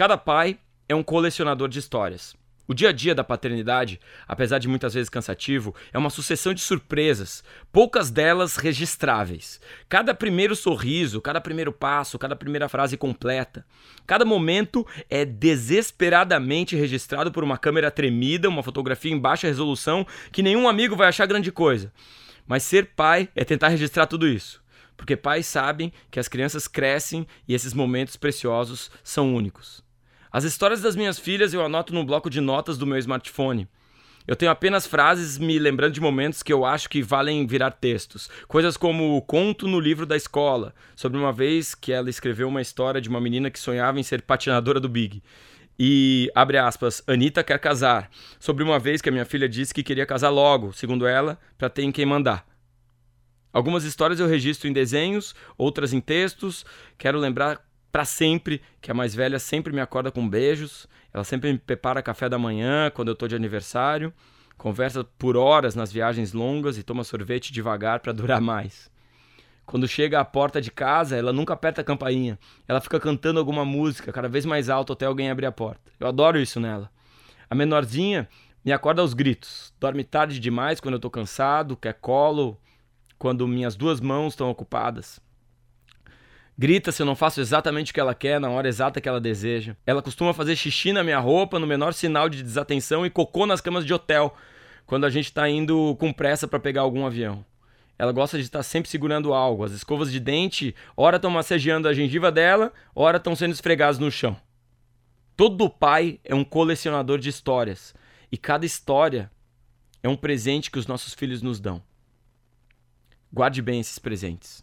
Cada pai é um colecionador de histórias. O dia a dia da paternidade, apesar de muitas vezes cansativo, é uma sucessão de surpresas, poucas delas registráveis. Cada primeiro sorriso, cada primeiro passo, cada primeira frase completa, cada momento é desesperadamente registrado por uma câmera tremida, uma fotografia em baixa resolução que nenhum amigo vai achar grande coisa. Mas ser pai é tentar registrar tudo isso. Porque pais sabem que as crianças crescem e esses momentos preciosos são únicos. As histórias das minhas filhas eu anoto no bloco de notas do meu smartphone. Eu tenho apenas frases me lembrando de momentos que eu acho que valem virar textos. Coisas como o conto no livro da escola, sobre uma vez que ela escreveu uma história de uma menina que sonhava em ser patinadora do Big. E, abre aspas, Anitta quer casar. Sobre uma vez que a minha filha disse que queria casar logo, segundo ela, para ter em quem mandar. Algumas histórias eu registro em desenhos, outras em textos. Quero lembrar para sempre, que a mais velha sempre me acorda com beijos, ela sempre me prepara café da manhã quando eu tô de aniversário, conversa por horas nas viagens longas e toma sorvete devagar para durar mais. Quando chega à porta de casa, ela nunca aperta a campainha. Ela fica cantando alguma música, cada vez mais alto até alguém abrir a porta. Eu adoro isso nela. A menorzinha me acorda aos gritos. Dorme tarde demais quando eu tô cansado, quer colo, quando minhas duas mãos estão ocupadas. Grita se eu não faço exatamente o que ela quer na hora exata que ela deseja. Ela costuma fazer xixi na minha roupa no menor sinal de desatenção e cocô nas camas de hotel quando a gente está indo com pressa para pegar algum avião. Ela gosta de estar sempre segurando algo. As escovas de dente, ora estão massageando a gengiva dela, ora estão sendo esfregadas no chão. Todo pai é um colecionador de histórias. E cada história é um presente que os nossos filhos nos dão. Guarde bem esses presentes.